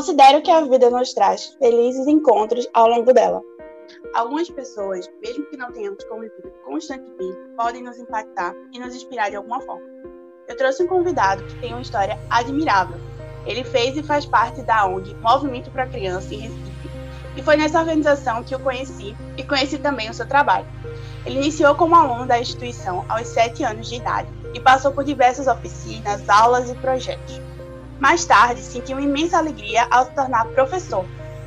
Considero que a vida nos traz felizes encontros ao longo dela. Algumas pessoas, mesmo que não tenhamos convivido constantemente, podem nos impactar e nos inspirar de alguma forma. Eu trouxe um convidado que tem uma história admirável. Ele fez e faz parte da ONG Movimento para Criança em Recife, e foi nessa organização que eu conheci e conheci também o seu trabalho. Ele iniciou como aluno da instituição aos 7 anos de idade e passou por diversas oficinas, aulas e projetos. Mais tarde, sentiu imensa alegria ao se tornar professor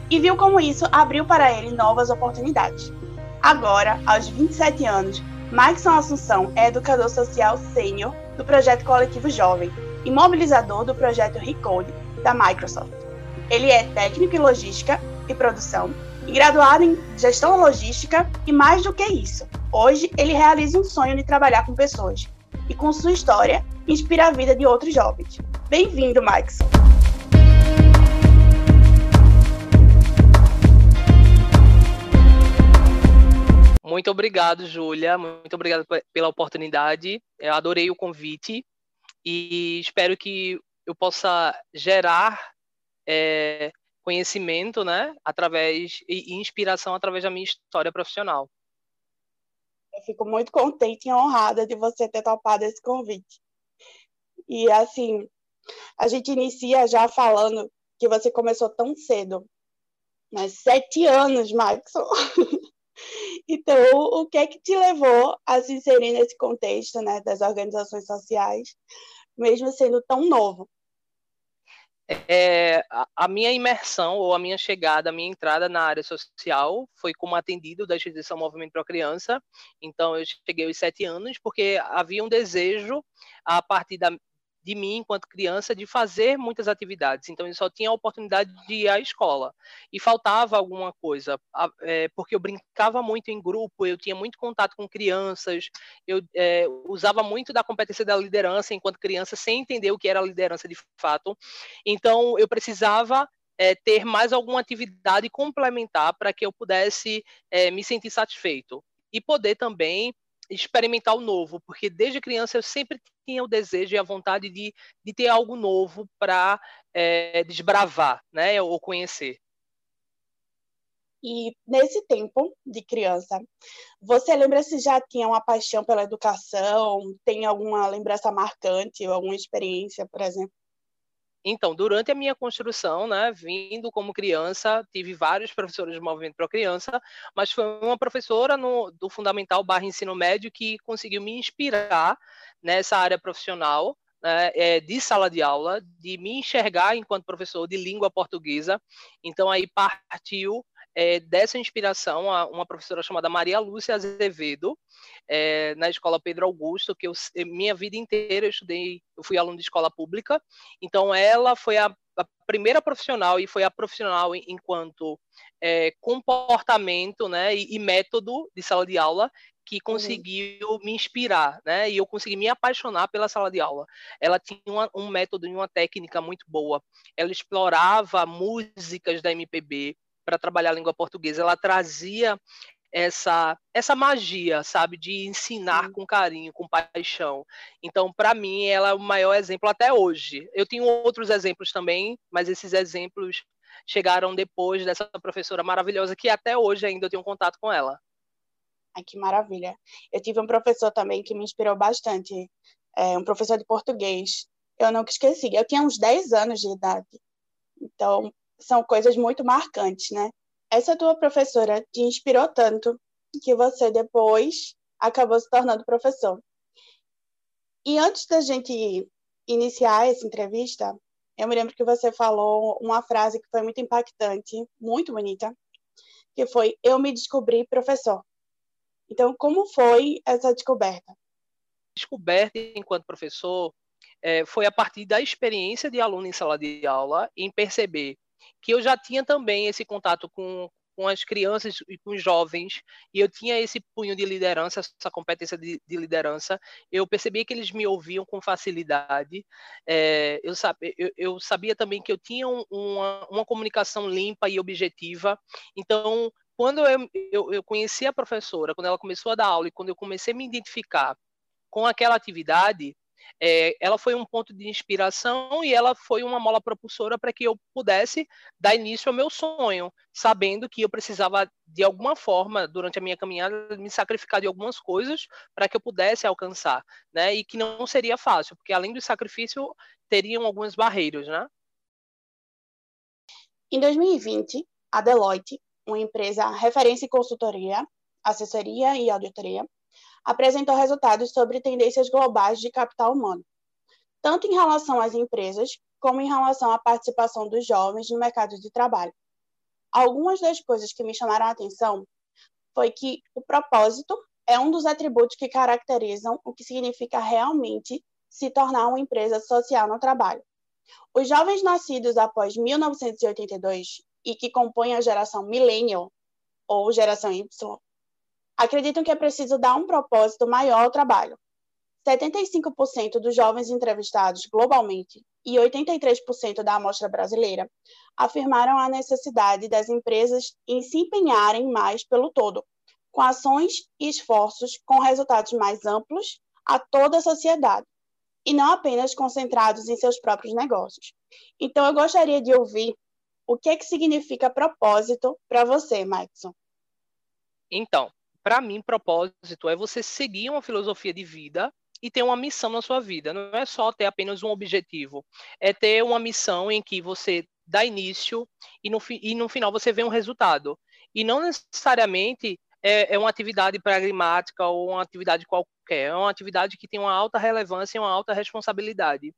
e viu como isso abriu para ele novas oportunidades. Agora, aos 27 anos, Maxson Assunção é educador social sênior do projeto Coletivo Jovem e mobilizador do projeto Recode da Microsoft. Ele é técnico em logística e produção e graduado em gestão logística e mais do que isso. Hoje, ele realiza um sonho de trabalhar com pessoas e com sua história inspira a vida de outros jovens. Bem-vindo, Max. Muito obrigado, Júlia. Muito obrigado pela oportunidade. Eu adorei o convite e espero que eu possa gerar é, conhecimento, né, através e inspiração através da minha história profissional. Eu fico muito contente e honrada de você ter topado esse convite. E assim, a gente inicia já falando que você começou tão cedo, né? Sete anos, Maxon. então, o que é que te levou a se inserir nesse contexto, né, das organizações sociais, mesmo sendo tão novo? É, a, minha imersão ou a minha chegada, a minha entrada na área social foi como atendido da instituição Movimento para Criança. Então, eu cheguei aos sete anos porque havia um desejo, a partir da, de mim, enquanto criança, de fazer muitas atividades. Então, eu só tinha a oportunidade de ir à escola. E faltava alguma coisa, é, porque eu brincava muito em grupo, eu tinha muito contato com crianças, eu é, usava muito da competência da liderança enquanto criança, sem entender o que era liderança de fato. Então, eu precisava é, ter mais alguma atividade complementar para que eu pudesse é, me sentir satisfeito. E poder também experimentar o novo, porque desde criança eu sempre tinha o desejo e a vontade de, de ter algo novo para é, desbravar, né, ou conhecer. E nesse tempo de criança, você lembra se já tinha uma paixão pela educação? Tem alguma lembrança marcante, alguma experiência, por exemplo? Então, durante a minha construção, né, vindo como criança, tive vários professores de movimento para criança, mas foi uma professora no, do fundamental barra ensino médio que conseguiu me inspirar nessa área profissional, né, é, de sala de aula, de me enxergar enquanto professor de língua portuguesa. Então, aí partiu é, dessa inspiração a uma professora chamada Maria Lúcia Azevedo, é, na escola Pedro Augusto, que eu, minha vida inteira eu estudei, eu fui aluno de escola pública, então ela foi a, a primeira profissional e foi a profissional enquanto é, comportamento né, e, e, método de sala de aula que uhum. conseguiu uhum. me inspirar, né? E eu consegui me apaixonar pela sala de aula. Ela tinha uma, um método e uma técnica muito boa. Ela explorava músicas da MPB, para trabalhar a língua portuguesa, ela trazia essa essa magia, sabe, de ensinar com carinho, com paixão. Então, para mim, ela é o maior exemplo até hoje. Eu tenho outros exemplos também, mas esses exemplos chegaram depois dessa professora maravilhosa que até hoje ainda eu tenho contato com ela. Ai, que maravilha. Eu tive um professor também que me inspirou bastante, é, um professor de português. Eu nunca esqueci. Eu tinha uns 10 anos de idade. Então, são coisas muito marcantes, né? Essa tua professora te inspirou tanto que você depois acabou se tornando professor. E antes da gente iniciar essa entrevista, eu me lembro que você falou uma frase que foi muito impactante, muito bonita, que foi: Eu me descobri professor. Então, como foi essa descoberta? Descoberta enquanto professor é, foi a partir da experiência de aluno em sala de aula, em perceber que eu já tinha também esse contato com, com as crianças e com os jovens, e eu tinha esse punho de liderança, essa competência de, de liderança, eu percebia que eles me ouviam com facilidade, é, eu, eu, eu, sabia também que eu tinha um, uma, uma comunicação limpa e objetiva, então, quando eu, eu, eu conheci a professora, quando ela começou a dar aula, e quando eu comecei a me identificar com aquela atividade, é, ela foi um ponto de inspiração e ela foi uma mola propulsora para que eu pudesse dar início ao meu sonho, sabendo que eu precisava, de alguma forma, durante a minha caminhada, me sacrificar de algumas coisas para que eu pudesse alcançar, né? E que não seria fácil, porque além do sacrifício, teriam algumas barreiras, né? Em 2020, a Deloitte, uma empresa referência em consultoria, assessoria e auditoria, apresentou resultados sobre tendências globais de capital humano, tanto em relação às empresas como em relação à participação dos jovens no mercado de trabalho. Algumas das coisas que me chamaram a atenção foi que o propósito é um dos atributos que caracterizam o que significa realmente se tornar uma empresa social no trabalho. Os jovens nascidos após 1982 e que compõem a geração millennial ou geração Y acreditam que é preciso dar um propósito maior ao trabalho. 75% dos jovens entrevistados globalmente e 83% da amostra brasileira afirmaram a necessidade das empresas em se empenharem mais pelo todo, com ações e esforços com resultados mais amplos a toda a sociedade, e não apenas concentrados em seus próprios negócios. Então, eu gostaria de ouvir o que, é que significa propósito para você, Maxon. Então, para mim, propósito é você seguir uma filosofia de vida e ter uma missão na sua vida. Não é só ter apenas um objetivo, é ter uma missão em que você dá início e no, e no final você vê um resultado. E não necessariamente é, é uma atividade pragmática ou uma atividade qualquer, é uma atividade que tem uma alta relevância e uma alta responsabilidade.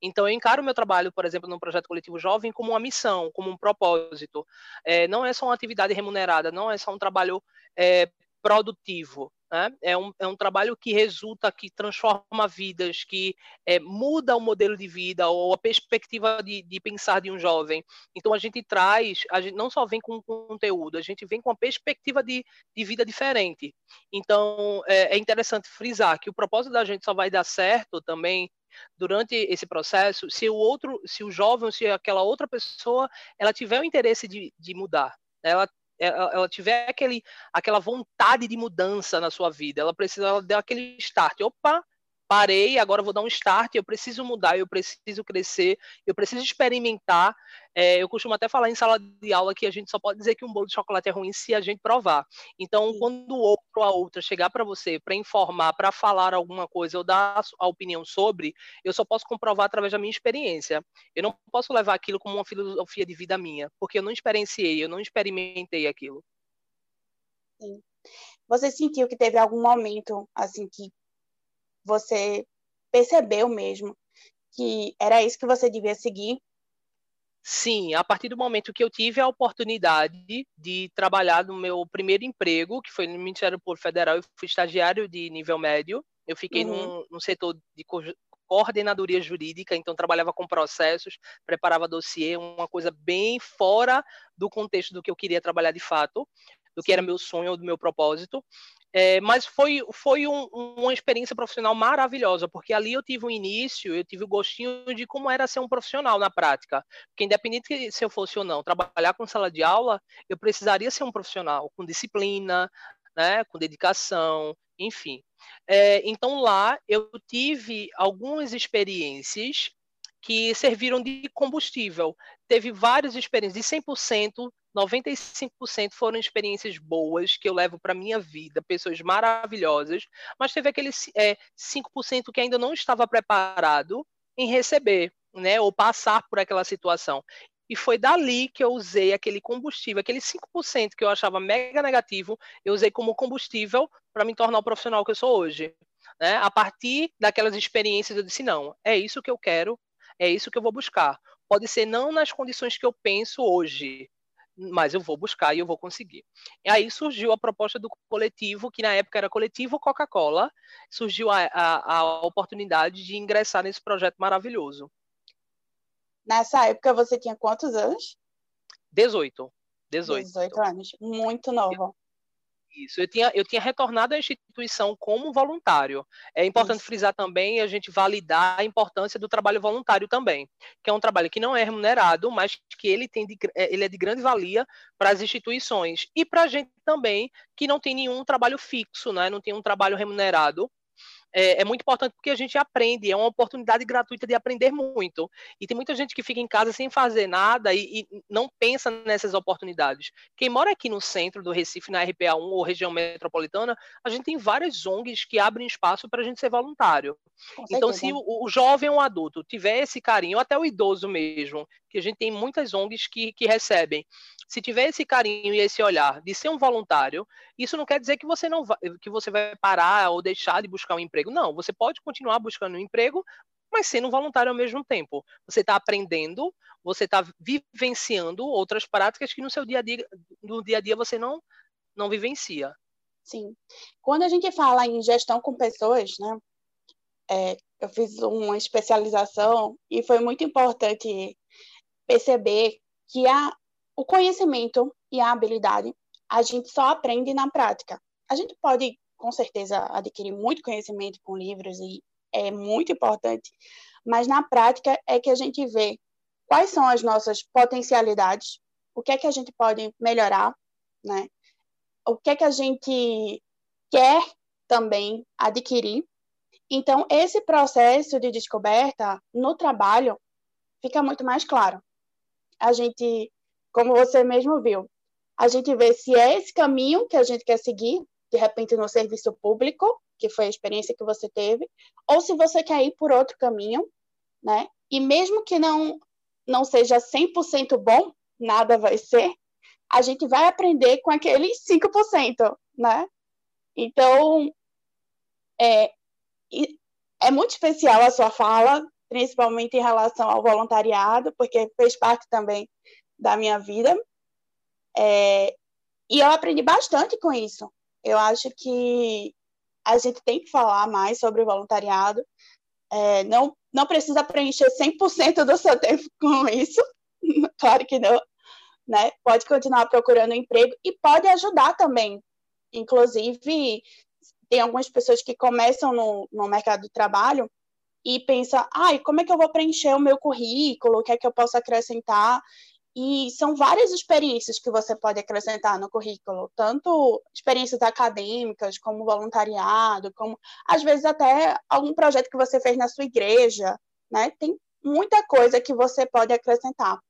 Então, eu encaro meu trabalho, por exemplo, no projeto coletivo jovem, como uma missão, como um propósito. É, não é só uma atividade remunerada, não é só um trabalho é, produtivo. Né? É, um, é um trabalho que resulta, que transforma vidas, que é, muda o modelo de vida ou a perspectiva de, de, pensar de um jovem. Então a gente traz, a gente não só vem com conteúdo, a gente vem com uma perspectiva de, de vida diferente. Então é, é interessante frisar que o propósito da gente só vai dar certo também durante esse processo se o outro, se o jovem, se aquela outra pessoa, ela tiver o interesse de, de mudar, ela ela tiver aquele, aquela vontade de mudança na sua vida, ela precisa dar aquele start. Opa, parei, agora vou dar um start, eu preciso mudar, eu preciso crescer, eu preciso experimentar. É, eu costumo até falar em sala de aula que a gente só pode dizer que um bolo de chocolate é ruim se a gente provar. Então, Sim. quando o outro ou a outra chegar para você para informar, para falar alguma coisa ou dar a opinião sobre, eu só posso comprovar através da minha experiência. Eu não posso levar aquilo como uma filosofia de vida minha, porque eu não experienciei, eu não experimentei aquilo. Sim. Você sentiu que teve algum momento assim que você percebeu mesmo que era isso que você devia seguir? Sim, a partir do momento que eu tive a oportunidade de trabalhar no meu primeiro emprego, que foi no Ministério Público Federal, eu fui estagiário de nível médio, eu fiquei uhum. num, setor de coordenadoria jurídica, então trabalhava com processos, preparava dossiê, uma coisa bem fora do contexto do que eu queria trabalhar de fato, do que era meu sonho, do meu propósito. É, mas foi, foi um, uma experiência profissional maravilhosa, porque ali eu tive um início, eu tive o gostinho de como era ser um profissional na prática. Porque independente se eu fosse ou não trabalhar com sala de aula, eu precisaria ser um profissional com disciplina, né, com dedicação, enfim. É, então lá eu tive algumas experiências que serviram de combustível. Teve várias experiências, de 100%, 95% foram experiências boas que eu levo para minha vida, pessoas maravilhosas, mas teve aquele é, 5% que ainda não estava preparado em receber, né, ou passar por aquela situação. E foi dali que eu usei aquele combustível, aquele 5% que eu achava mega negativo, eu usei como combustível para me tornar o profissional que eu sou hoje. Né? A partir daquelas experiências, eu disse: não, é isso que eu quero, é isso que eu vou buscar. Pode ser não nas condições que eu penso hoje, mas eu vou buscar e eu vou conseguir. E aí surgiu a proposta do coletivo, que na época era coletivo Coca-Cola, surgiu a, a, a, oportunidade de ingressar nesse projeto maravilhoso. Nessa época você tinha quantos anos? 18. 18, 18 anos, muito nova. Isso, eu tinha, eu tinha retornado à instituição como voluntário. É importante Isso. frisar também a gente validar a importância do trabalho voluntário também, que é um trabalho que não é remunerado, mas que ele, tem de, é, ele é de grande valia para as instituições e para a gente também, que não tem nenhum trabalho fixo, né? não tem um trabalho remunerado. É, é, muito importante porque a gente aprende, é uma oportunidade gratuita de aprender muito. E tem muita gente que fica em casa sem fazer nada e, e não pensa nessas oportunidades. Quem mora aqui no centro do Recife, na RPA1 ou região metropolitana, a gente tem várias ONGs que abrem espaço para a gente ser voluntário. Então, se o, o, jovem ou adulto tiver esse carinho, até o idoso mesmo, que a gente tem muitas ONGs que, que recebem, se tiver esse carinho e esse olhar de ser um voluntário, isso não quer dizer que você não vai, que você vai parar ou deixar de buscar um emprego. Não, você pode continuar buscando um emprego, mas sendo voluntário ao mesmo tempo. Você está aprendendo, você está vivenciando outras práticas que no seu dia a dia, no dia a dia você não não vivencia. Sim. Quando a gente fala em gestão com pessoas, né? É, eu fiz uma especialização e foi muito importante perceber que a, o conhecimento e a habilidade a gente só aprende na prática. A gente pode, com certeza, adquirir muito conhecimento com livros e é muito importante, mas na prática é que a gente vê quais são as nossas potencialidades, o que é que a gente pode melhorar, né? O que é que a gente quer também adquirir. Então, esse processo de descoberta no trabalho fica muito mais claro. A gente como você mesmo viu. A gente vê se é esse caminho que a gente quer seguir, de repente no serviço público, que foi a experiência que você teve, ou se você quer ir por outro caminho, né? E mesmo que não não seja 100% bom, nada vai ser, a gente vai aprender com aqueles 5%, né? Então, é, é muito especial a sua fala, principalmente em relação ao voluntariado, porque fez parte também da minha vida. É, e eu aprendi bastante com isso. Eu acho que a gente tem que falar mais sobre o voluntariado. É, não, não precisa preencher 100% do seu tempo com isso, claro que não. Né? Pode continuar procurando emprego e pode ajudar também. Inclusive, tem algumas pessoas que começam no, no mercado de trabalho e pensam, ai, como é que eu vou preencher o meu currículo, o que é que eu posso acrescentar? E são várias experiências que você pode acrescentar no currículo, tanto experiências acadêmicas, como voluntariado, como às vezes até algum projeto que você fez na sua igreja, né? Tem muita coisa que você pode acrescentar.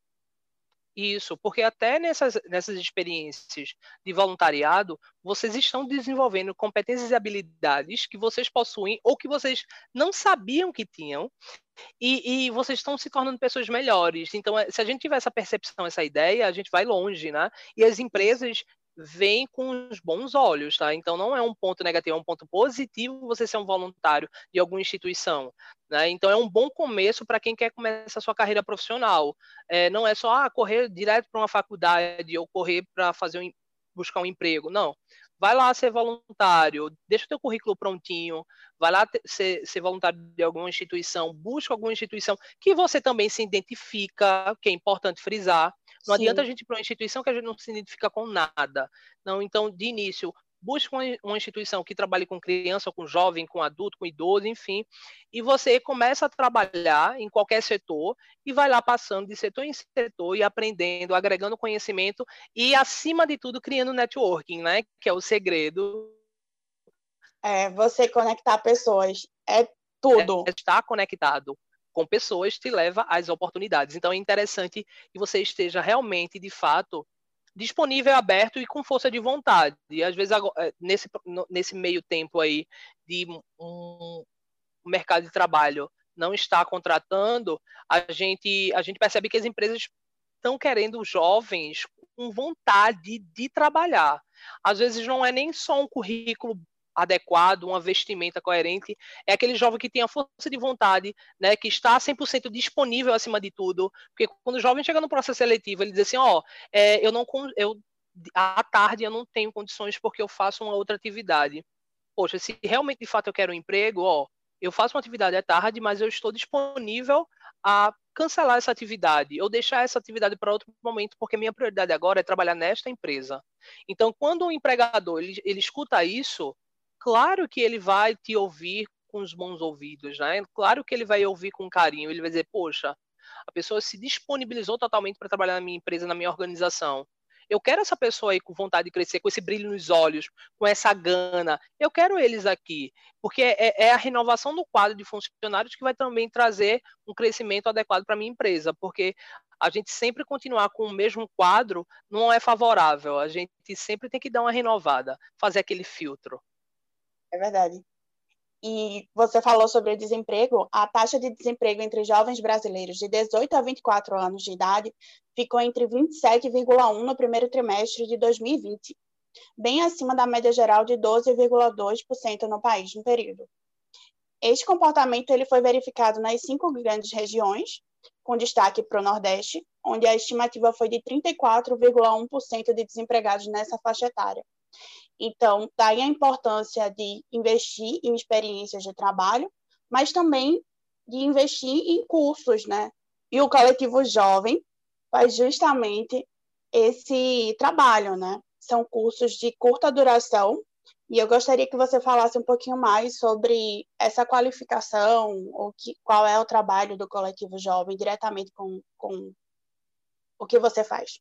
Isso, porque até nessas, nessas experiências de voluntariado, vocês estão desenvolvendo competências e habilidades que vocês possuem ou que vocês não sabiam que tinham, e, e, vocês estão se tornando pessoas melhores. Então, é, se a gente tiver essa percepção, essa ideia, a gente vai longe, né? E as empresas vem com os bons olhos, tá? Então não é um ponto negativo, é um ponto positivo você ser um voluntário de alguma instituição, né? Então é um bom começo para quem quer começar a sua carreira profissional. É, não é só ah, correr direto para uma faculdade ou correr para fazer um, buscar um emprego, não. Vai lá ser voluntário, deixa o teu currículo prontinho, vai lá ser, ser voluntário de alguma instituição, busca alguma instituição que você também se identifica, que é importante frisar, não Sim. adianta a gente ir para uma instituição que a gente não se identifica com nada. Não, então, de início, busque uma, instituição que trabalhe com criança, com jovem, com adulto, com idoso, enfim, e você começa a trabalhar em qualquer setor e vai lá passando de setor em setor e aprendendo, agregando conhecimento e, acima de tudo, criando networking, né? Que é o segredo. É, você conectar pessoas. É tudo. É estar conectado com pessoas te leva às oportunidades. Então é interessante que você esteja realmente, de fato, disponível, aberto e com força de vontade. E às vezes eh, nesse, nesse meio tempo aí de um mercado de trabalho não está contratando, a gente a gente percebe que as empresas estão querendo jovens com vontade de trabalhar. Às vezes não é nem só um currículo adequado, uma vestimenta coerente, é aquele jovem que tem a força de vontade, né, que está 100% disponível acima de tudo, porque quando o jovem chega no processo seletivo, ele diz assim, ó, é, eu não, eu, à tarde eu não tenho condições porque eu faço uma outra atividade. Poxa, se realmente de fato eu quero um emprego, ó, eu faço uma atividade à tarde, mas eu estou disponível a cancelar essa atividade ou deixar essa atividade para outro momento, porque minha prioridade agora é trabalhar nesta empresa. Então, quando o empregador ele, ele escuta isso, claro que ele vai te ouvir com os bons ouvidos, né? Claro que ele vai ouvir com carinho, ele vai dizer, poxa, a pessoa se disponibilizou totalmente para trabalhar na minha empresa, na minha organização. Eu quero essa pessoa aí com vontade de crescer, com esse brilho nos olhos, com essa gana. Eu quero eles aqui, porque é, é a renovação do quadro de funcionários que vai também trazer um crescimento adequado para a minha empresa, porque a gente sempre continuar com o mesmo quadro não é favorável. A gente sempre tem que dar uma renovada, fazer aquele filtro. É verdade. E você falou sobre o desemprego. A taxa de desemprego entre jovens brasileiros de 18 a 24 anos de idade ficou entre 27,1 no primeiro trimestre de 2020, bem acima da média geral de 12,2% no país no período. Este comportamento ele foi verificado nas cinco grandes regiões, com destaque para o Nordeste, onde a estimativa foi de 34,1% de desempregados nessa faixa etária. Então, daí a importância de investir em experiências de trabalho, mas também de investir em cursos, né? E o coletivo jovem faz justamente esse trabalho, né? São cursos de curta duração, e eu gostaria que você falasse um pouquinho mais sobre essa qualificação, ou que, qual é o trabalho do coletivo jovem diretamente com, com o que você faz.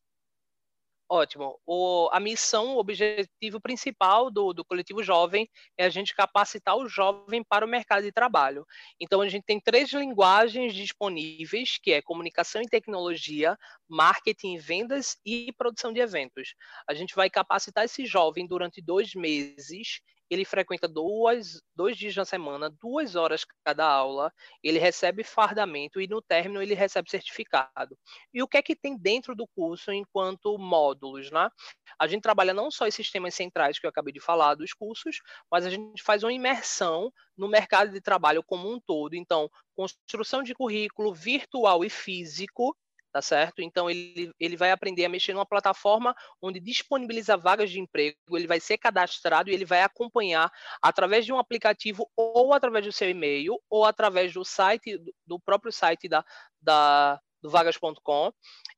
Ótimo. O, a missão, o objetivo principal do, do coletivo jovem é a gente capacitar o jovem para o mercado de trabalho. Então, a gente tem três linguagens disponíveis, que é comunicação e tecnologia, marketing, vendas e produção de eventos. A gente vai capacitar esse jovem durante dois meses ele frequenta duas, dois dias na semana, duas horas cada aula, ele recebe fardamento e no término ele recebe certificado. E o que é que tem dentro do curso enquanto módulos, né? A gente trabalha não só os sistemas centrais que eu acabei de falar dos cursos, mas a gente faz uma imersão no mercado de trabalho como um todo. Então, construção de currículo virtual e físico, tá certo? Então ele, ele vai aprender a mexer numa plataforma onde disponibiliza vagas de emprego, ele vai ser cadastrado e ele vai acompanhar através de um aplicativo ou através do seu e-mail ou através do site do próprio site da, da do vagas.com.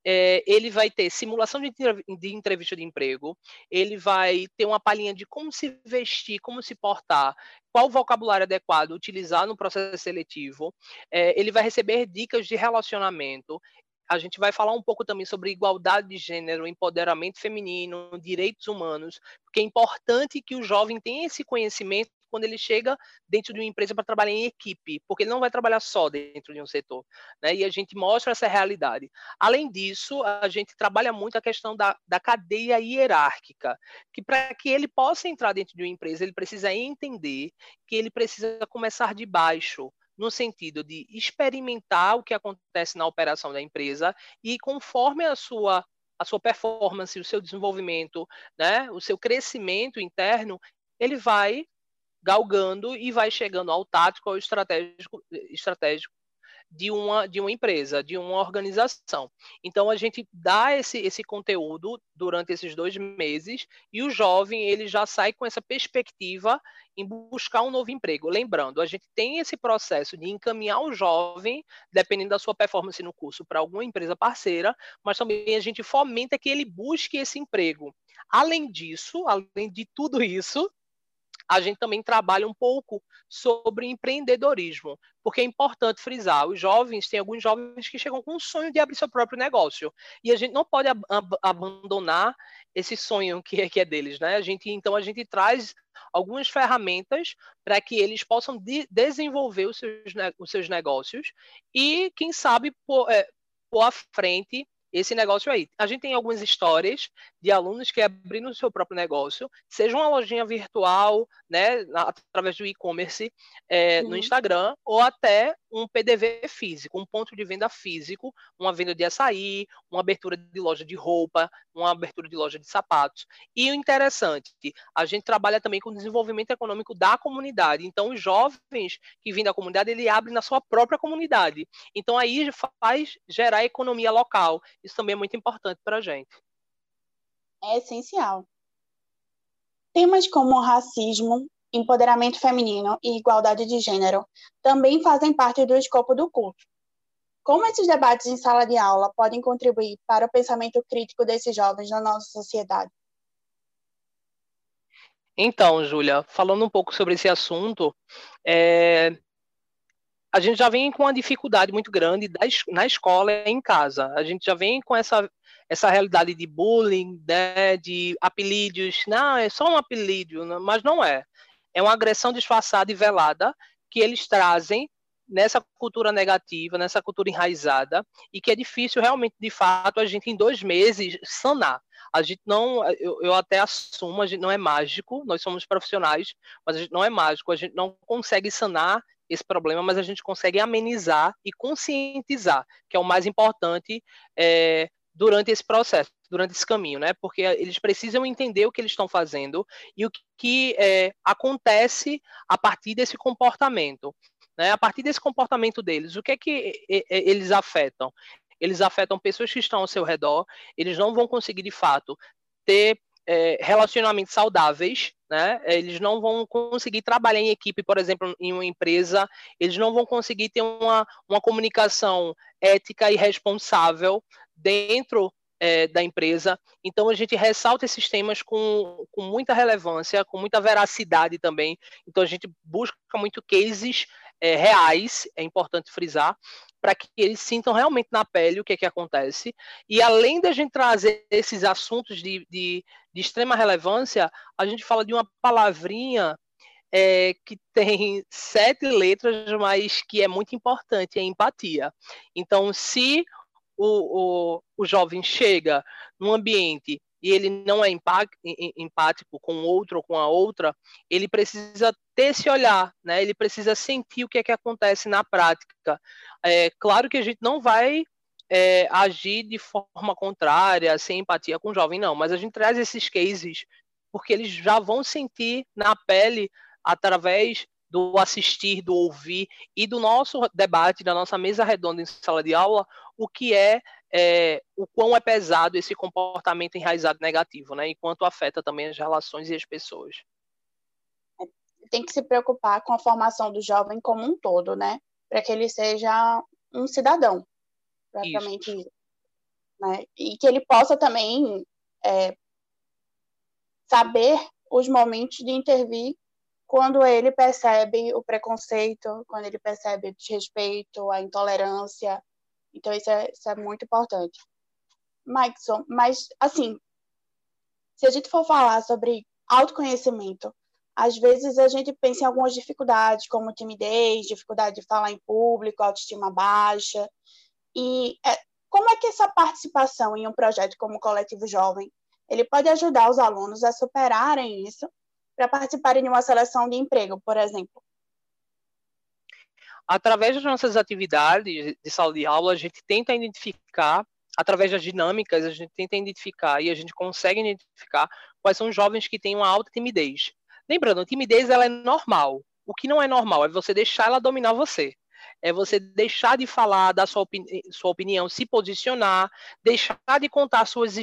É, ele vai ter simulação de, de entrevista de emprego, ele vai ter uma palhinha de como se vestir, como se portar, qual vocabulário adequado utilizar no processo seletivo, é, ele vai receber dicas de relacionamento, a gente vai falar um pouco também sobre igualdade de gênero, empoderamento feminino, direitos humanos, porque é importante que o jovem tenha esse conhecimento quando ele chega dentro de uma empresa para trabalhar em equipe, porque ele não vai trabalhar só dentro de um setor, né? E a gente mostra essa realidade. Além disso, a gente trabalha muito a questão da, da cadeia hierárquica, que para que ele possa entrar dentro de uma empresa, ele precisa entender que ele precisa começar de baixo, no sentido de experimentar o que acontece na operação da empresa e conforme a sua a sua performance, o seu desenvolvimento, né, o seu crescimento interno, ele vai galgando e vai chegando ao tático, ao estratégico, estratégico de uma, de uma empresa, de uma organização. Então a gente dá esse, esse conteúdo durante esses dois meses e o jovem ele já sai com essa perspectiva em buscar um novo emprego. Lembrando, a gente tem esse processo de encaminhar o jovem, dependendo da sua performance no curso, para alguma empresa parceira, mas também a gente fomenta que ele busque esse emprego. Além disso, além de tudo isso, a gente também trabalha um pouco sobre empreendedorismo, porque é importante frisar, os jovens, tem alguns jovens que chegam com o sonho de abrir seu próprio negócio, e a gente não pode ab abandonar esse sonho que é, que é deles, né? A gente, então a gente traz algumas ferramentas para que eles possam de desenvolver os seus, os seus negócios e, quem sabe, pôr, é, pôr à frente esse negócio aí. A gente tem algumas histórias de alunos que abriram o seu próprio negócio, seja uma lojinha virtual, né, através do e-commerce é, uhum. no Instagram, ou até um PDV físico, um ponto de venda físico, uma venda de açaí, uma abertura de loja de roupa, uma abertura de loja de sapatos. E o interessante, a gente trabalha também com o desenvolvimento econômico da comunidade. Então, os jovens que vêm da comunidade, ele abre na sua própria comunidade. Então, aí faz gerar economia local. Isso também é muito importante para a gente. É essencial. Temas como racismo, empoderamento feminino e igualdade de gênero também fazem parte do escopo do curso. Como esses debates em sala de aula podem contribuir para o pensamento crítico desses jovens na nossa sociedade? Então, Júlia, falando um pouco sobre esse assunto, é, a gente já vem com uma dificuldade muito grande na escola e em casa. A gente já vem com essa, essa realidade de bullying, né, de apelidos. Não, é só um apelido, mas não é. É uma agressão disfarçada e velada que eles trazem nessa cultura negativa, nessa cultura enraizada, e que é difícil realmente, de fato, a gente em dois meses sanar. A gente não, eu, eu até assumo, a gente não é mágico, nós somos profissionais, mas a gente não é mágico, a gente não consegue sanar esse problema, mas a gente consegue amenizar e conscientizar, que é o mais importante é, durante esse processo, durante esse caminho, né? Porque eles precisam entender o que eles estão fazendo e o que é, acontece a partir desse comportamento. Né? A partir desse comportamento deles, o que é que eles afetam? Eles afetam pessoas que estão ao seu redor, eles não vão conseguir, de fato, ter é, relacionamentos saudáveis, né? Eles não vão conseguir trabalhar em equipe, por exemplo, em uma empresa, eles não vão conseguir ter uma, uma comunicação ética e responsável dentro é, da empresa. Então, a gente ressalta esses temas com, com muita relevância, com muita veracidade também. Então, a gente busca muito cases é, reais, é importante frisar, para que eles sintam realmente na pele o que é que acontece. E além da gente trazer esses assuntos de, de, de extrema relevância, a gente fala de uma palavrinha é, que tem sete letras, mas que é muito importante, é empatia. Então, se o, o, o jovem chega num ambiente e ele não é empático com o outro ou com a outra, ele precisa ter esse olhar, né? Ele precisa sentir o que é que acontece na prática. É claro que a gente não vai é, agir de forma contrária, sem empatia com o jovem, não, mas a gente traz esses cases porque eles já vão sentir na pele através do assistir, do ouvir e do nosso debate, da nossa mesa redonda em sala de aula, o que é, é o quão é pesado esse comportamento enraizado negativo, né? E quanto afeta também as relações e as pessoas. Tem que se preocupar com a formação do jovem como um todo, né? Para que ele seja um cidadão, praticamente isso. Né? E que ele possa também é, saber os momentos de intervir quando ele percebe o preconceito, quando ele percebe o desrespeito, a intolerância. Então, isso é, isso é muito importante. Mikeson, mas, assim, se a gente for falar sobre autoconhecimento, às vezes a gente pensa em algumas dificuldades, como timidez, dificuldade de falar em público, autoestima baixa. E é, como é que essa participação em um projeto como o Coletivo Jovem, ele pode ajudar os alunos a superarem isso para participarem de uma seleção de emprego, por exemplo? Através das nossas atividades de sala de aula, a gente tenta identificar, através das dinâmicas, a gente tenta identificar e a gente consegue identificar quais são os jovens que têm uma alta timidez. Lembrando, a timidez ela é normal. O que não é normal é você deixar ela dominar você é você deixar de falar da sua, opini sua opinião, se posicionar, deixar de contar suas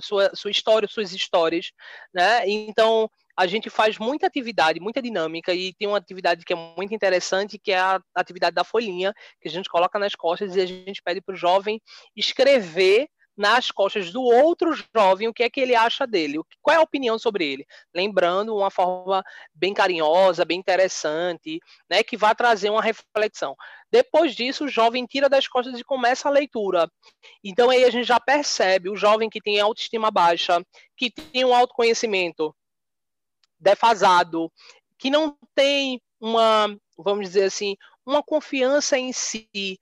sua, sua história, suas histórias, né? Então, a gente faz muita atividade, muita dinâmica, e tem uma atividade que é muito interessante, que é a atividade da folhinha, que a gente coloca nas costas e a gente pede para o jovem escrever nas costas do outro jovem o que é que ele acha dele, qual é a opinião sobre ele. Lembrando, uma forma bem carinhosa, bem interessante, né, que vai trazer uma reflexão. Depois disso, o jovem tira das costas e começa a leitura. Então aí a gente já percebe o jovem que tem autoestima baixa, que tem um autoconhecimento, defasado, que não tem uma, vamos dizer assim, uma confiança em si,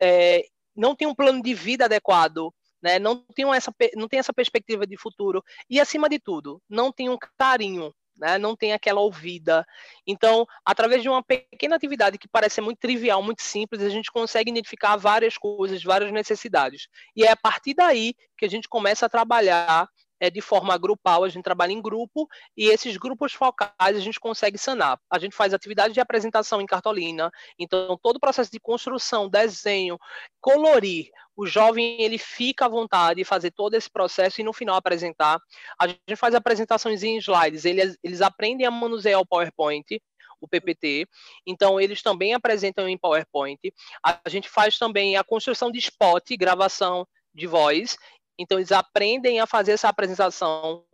é, não tem um plano de vida adequado, né? não, tem essa, não tem essa perspectiva de futuro, e acima de tudo, não tem um carinho, né? não tem aquela ouvida. Então, através de uma pequena atividade que parece muito trivial, muito simples, a gente consegue identificar várias coisas, várias necessidades. E é a partir daí que a gente começa a trabalhar é de forma grupal, a gente trabalha em grupo e esses grupos focais a gente consegue sanar. A gente faz atividade de apresentação em cartolina, então todo o processo de construção, desenho, colorir, o jovem ele fica à vontade de fazer todo esse processo e no final apresentar. A gente faz apresentações em slides, eles, eles aprendem a manusear o PowerPoint, o PPT. Então, eles também apresentam em PowerPoint. A gente faz também a construção de spot, gravação de voz, então, eles aprendem a fazer essa apresentação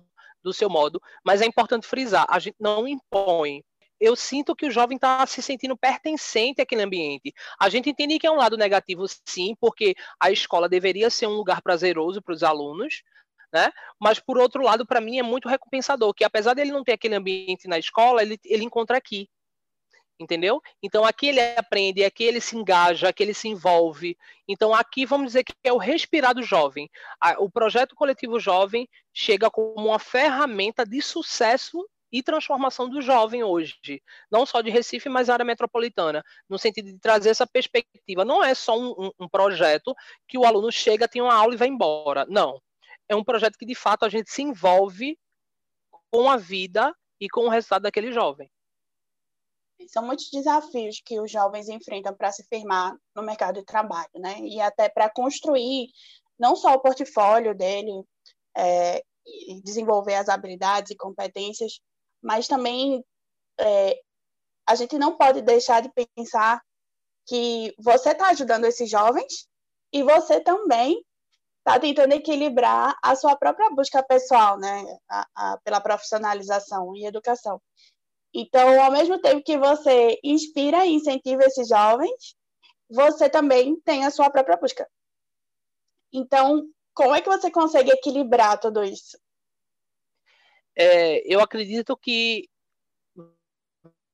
do seu modo, mas é importante frisar: a gente não impõe. eu sinto que o jovem está se sentindo pertencente àquele ambiente. A gente entende que é um lado negativo, sim, porque a escola deveria ser um lugar prazeroso para os alunos, né? Mas por outro lado, para mim é muito recompensador que apesar dele não ter aquele ambiente na escola, ele, ele encontra aqui. Entendeu? Então aqui ele aprende, aqui ele se engaja, aqui ele se envolve. Então aqui vamos dizer que é o respirar do jovem. O projeto coletivo jovem chega como uma ferramenta de sucesso e transformação do jovem hoje, não só de Recife, mas área metropolitana, no sentido de trazer essa perspectiva. Não é só um, um, um projeto que o aluno chega, tem uma aula e vai embora. Não é um projeto que de fato a gente se envolve com a vida e com o resultado daquele jovem. São muitos desafios que os jovens enfrentam para se firmar no mercado de trabalho, né? E até para construir não só o portfólio dele, é, desenvolver as habilidades e competências, mas também é, a gente não pode deixar de pensar que você está ajudando esses jovens e você também está tentando equilibrar a sua própria busca pessoal, né, a, a, pela profissionalização e educação. Então, ao mesmo tempo que você inspira e incentiva esses jovens, você também tem a sua própria busca. Então, como é que você consegue equilibrar tudo isso? É, eu acredito que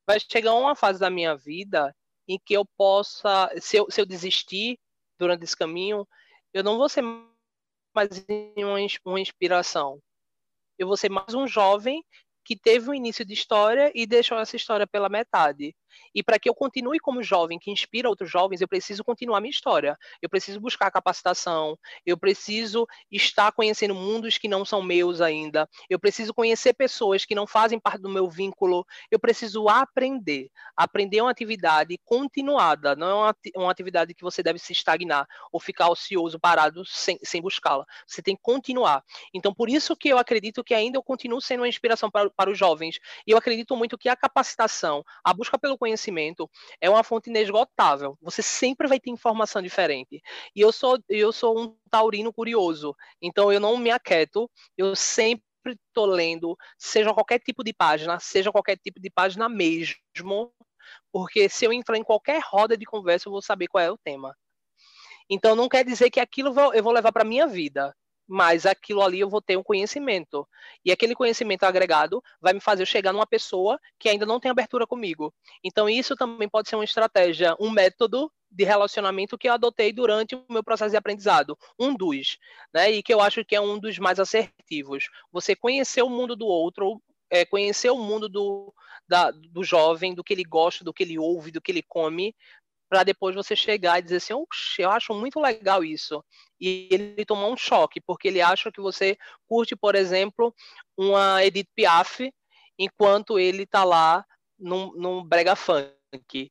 vai chegar uma fase da minha vida em que eu possa, se eu, se eu desistir durante esse caminho, eu não vou ser mais uma, uma inspiração. Eu vou ser mais um jovem que teve um início de história e deixou essa história pela metade. E para que eu continue como jovem, que inspira outros jovens, eu preciso continuar minha história. Eu preciso buscar capacitação, eu preciso estar conhecendo mundos que não são meus ainda. Eu preciso conhecer pessoas que não fazem parte do meu vínculo. Eu preciso aprender. Aprender é uma atividade continuada, não é uma, atividade que você deve se estagnar ou ficar ocioso, parado, sem, sem buscá-la. Você tem que continuar. Então, por isso que eu acredito que ainda eu continuo sendo uma inspiração para, para os jovens. E eu acredito muito que a capacitação, a busca pelo conhecimento, é uma fonte inesgotável. Você sempre vai ter informação diferente. E eu sou eu sou um taurino curioso, então eu não me aquieto, eu sempre estou lendo, seja qualquer tipo de página, seja qualquer tipo de página mesmo, porque se eu entrar em qualquer roda de conversa, eu vou saber qual é o tema. Então não quer dizer que aquilo eu vou levar para minha vida mas aquilo ali eu vou ter um conhecimento. E aquele conhecimento agregado vai me fazer chegar numa pessoa que ainda não tem abertura comigo. Então, isso também pode ser uma estratégia, um método de relacionamento que eu adotei durante o meu processo de aprendizado. Um dos, né? E que eu acho que é um dos mais assertivos. Você conhecer o mundo do outro, é, conhecer o mundo do, da, do jovem, do que ele gosta, do que ele ouve, do que ele come, para depois você chegar e dizer assim, eu acho muito legal isso. E ele tomar um choque, porque ele acha que você curte, por exemplo, uma Edith Piaf, enquanto ele está lá num, num brega funk.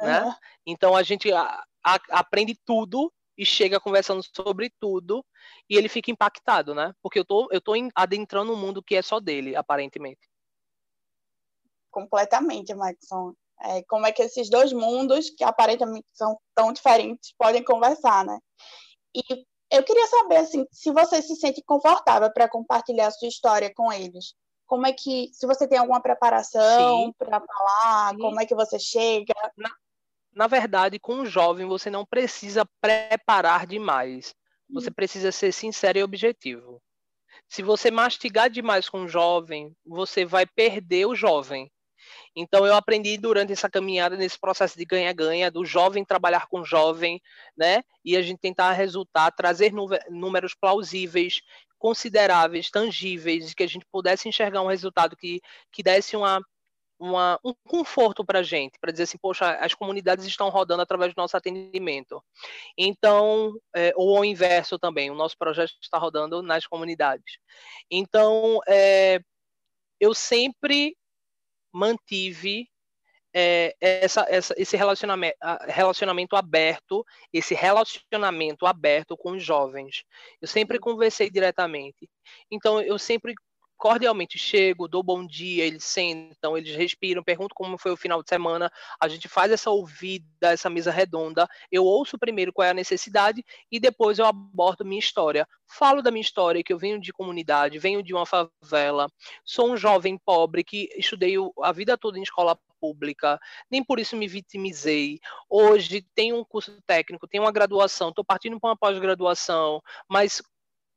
Né? Então a gente a, a, aprende tudo e chega conversando sobre tudo e ele fica impactado, né? Porque eu tô, eu tô adentrando um mundo que é só dele, aparentemente. Completamente, Maxon é, como é que esses dois mundos, que aparentemente são tão diferentes, podem conversar, né? E eu queria saber, assim, se você se sente confortável para compartilhar a sua história com eles. Como é que, se você tem alguma preparação para falar, Sim. como é que você chega? Na, na verdade, com um jovem, você não precisa preparar demais. Você hum. precisa ser sincero e objetivo. Se você mastigar demais com um jovem, você vai perder o jovem. Então eu aprendi durante essa caminhada nesse processo de ganha-ganha do jovem trabalhar com jovem, né? E a gente tentar resultar, trazer números plausíveis, consideráveis, tangíveis, que a gente pudesse enxergar um resultado que, que desse uma, uma, um conforto para a gente, para dizer assim, poxa, as comunidades estão rodando através do nosso atendimento. Então, é, ou ao inverso também, o nosso projeto está rodando nas comunidades. Então, é, eu sempre mantive é, essa, essa, esse relacionamento, relacionamento aberto, esse relacionamento aberto com os jovens. Eu sempre conversei diretamente. Então, eu sempre cordialmente chego, dou bom dia, eles sentam, eles respiram, perguntam como foi o final de semana, a gente faz essa ouvida, essa mesa redonda, eu ouço primeiro qual é a necessidade e depois eu abordo minha história. Falo da minha história, que eu venho de comunidade, venho de uma favela, sou um jovem pobre que estudei a vida toda em escola pública, nem por isso me vitimizei. Hoje tenho um curso técnico, tenho uma graduação, estou partindo para uma pós-graduação, mas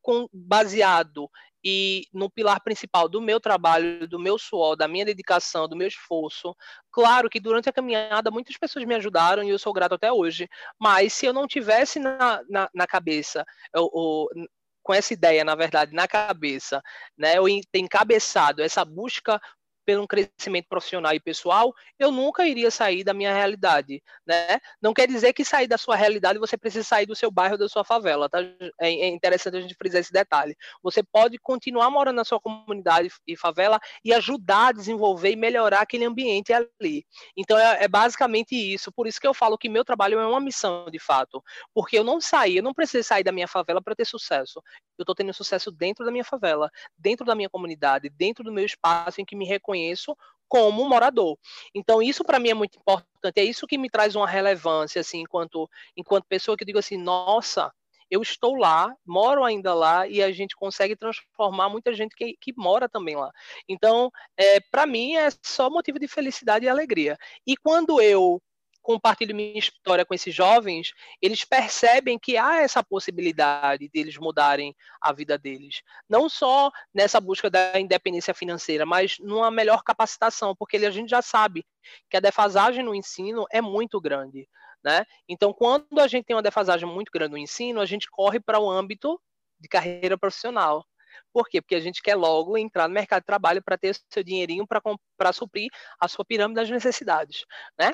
com, baseado e no pilar principal do meu trabalho, do meu suor, da minha dedicação, do meu esforço. Claro que durante a caminhada muitas pessoas me ajudaram e eu sou grato até hoje, mas se eu não tivesse na, na, na cabeça, eu, eu, com essa ideia, na verdade, na cabeça, né, eu ter encabeçado essa busca pelo crescimento profissional e pessoal, eu nunca iria sair da minha realidade, né? Não quer dizer que sair da sua realidade você precisa sair do seu bairro, da sua favela, tá? É, é interessante a gente frisar esse detalhe. Você pode continuar morando na sua comunidade e favela e ajudar a desenvolver e melhorar aquele ambiente ali. Então é, é basicamente isso. Por isso que eu falo que meu trabalho é uma missão de fato, porque eu não saí, eu não preciso sair da minha favela para ter sucesso. Eu estou tendo sucesso dentro da minha favela, dentro da minha comunidade, dentro do meu espaço em que me reconheço conheço como morador. Então isso para mim é muito importante, é isso que me traz uma relevância assim enquanto enquanto pessoa que eu digo assim, nossa, eu estou lá, moro ainda lá e a gente consegue transformar muita gente que, que mora também lá. Então, é, para mim é só motivo de felicidade e alegria. E quando eu compartilho minha história com esses jovens, eles percebem que há essa possibilidade deles mudarem a vida deles. Não só nessa busca da independência financeira, mas numa melhor capacitação, porque a gente já sabe que a defasagem no ensino é muito grande. Né? Então, quando a gente tem uma defasagem muito grande no ensino, a gente corre para o âmbito de carreira profissional. Por quê? Porque a gente quer logo entrar no mercado de trabalho para ter seu dinheirinho para suprir a sua pirâmide das necessidades. Né?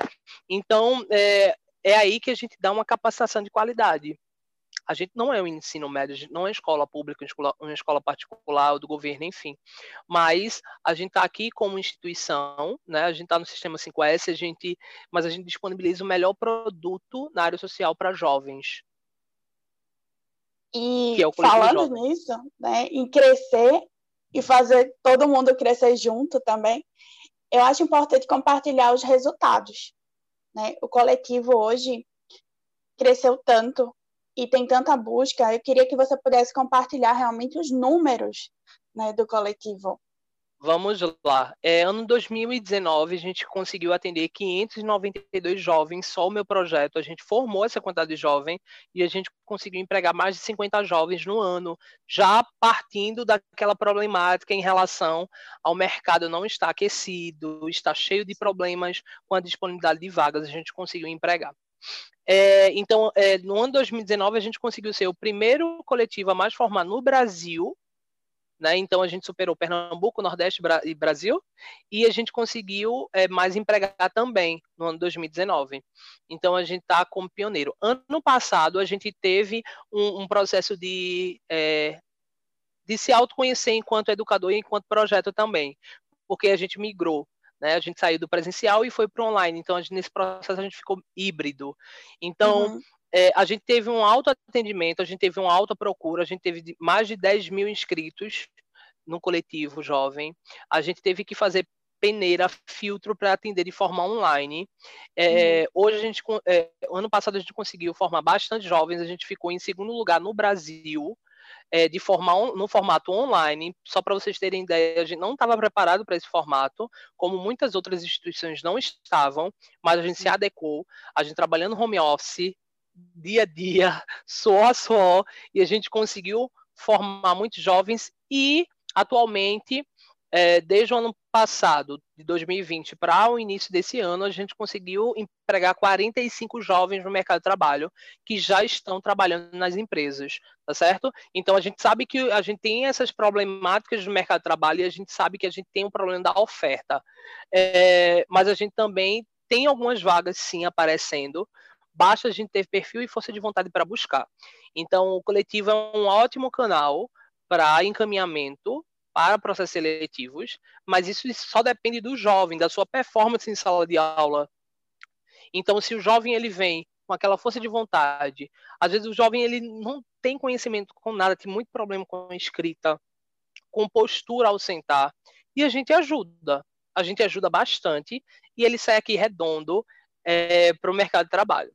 Então, é, é aí que a gente dá uma capacitação de qualidade. A gente não é o ensino médio, não é escola pública, uma escola, particular, do governo, enfim. Mas a gente está aqui como instituição, né? a gente está no sistema 5S, a gente, mas a gente disponibiliza o melhor produto na área social para jovens. E é falando nisso, né, em crescer e fazer todo mundo crescer junto também, eu acho importante compartilhar os resultados. Né? O coletivo hoje cresceu tanto e tem tanta busca, eu queria que você pudesse compartilhar realmente os números né, do coletivo. Vamos lá. É, ano 2019, a gente conseguiu atender 592 jovens, só o meu projeto. A gente formou essa quantidade de jovens e a gente conseguiu empregar mais de 50 jovens no ano, já partindo daquela problemática em relação ao mercado não estar aquecido, está cheio de problemas com a disponibilidade de vagas, a gente conseguiu empregar. É, então, é, no ano 2019, a gente conseguiu ser o primeiro coletivo a mais formar no Brasil né? Então a gente superou Pernambuco, Nordeste e Brasil e a gente conseguiu é, mais empregar também no ano 2019. Então a gente está como pioneiro. Ano passado a gente teve um, um processo de, é, de se autoconhecer enquanto educador e enquanto projeto também, porque a gente migrou. Né, a gente saiu do presencial e foi para o online. Então, gente, nesse processo a gente ficou híbrido. Então, uhum é, a gente teve um alto atendimento, a gente teve uma alta procura, a gente teve mais de 10 mil inscritos no coletivo jovem. A gente teve que fazer peneira, filtro para atender de forma online. É, hum. Hoje a gente, é, ano passado a gente conseguiu formar bastante jovens, a gente ficou em segundo lugar no Brasil. É, de formar no formato online, só para vocês terem ideia, a gente não estava preparado para esse formato, como muitas outras instituições não estavam, mas a gente se adequou, a gente trabalhando home office, dia a dia, suor a suor, e a gente conseguiu formar muitos jovens e atualmente, é, desde o ano passado, de 2020 para o início desse ano, a gente conseguiu empregar 45 jovens no mercado de trabalho que já estão trabalhando nas empresas, tá certo? Então a gente sabe que a gente tem essas problemáticas no mercado de trabalho e a gente sabe que a gente tem um problema da oferta, é, mas a gente também tem algumas vagas sim aparecendo, basta a gente ter perfil e força de vontade para buscar. Então, o coletivo é um ótimo canal para encaminhamento para processos seletivos, mas isso só depende do jovem, da sua performance em sala de aula. Então, se o jovem ele vem com aquela força de vontade, às vezes o jovem ele não tem conhecimento com nada, tem muito problema com a escrita, com postura ao sentar. E a gente ajuda, a gente ajuda bastante e ele sai aqui redondo é, para o mercado de trabalho.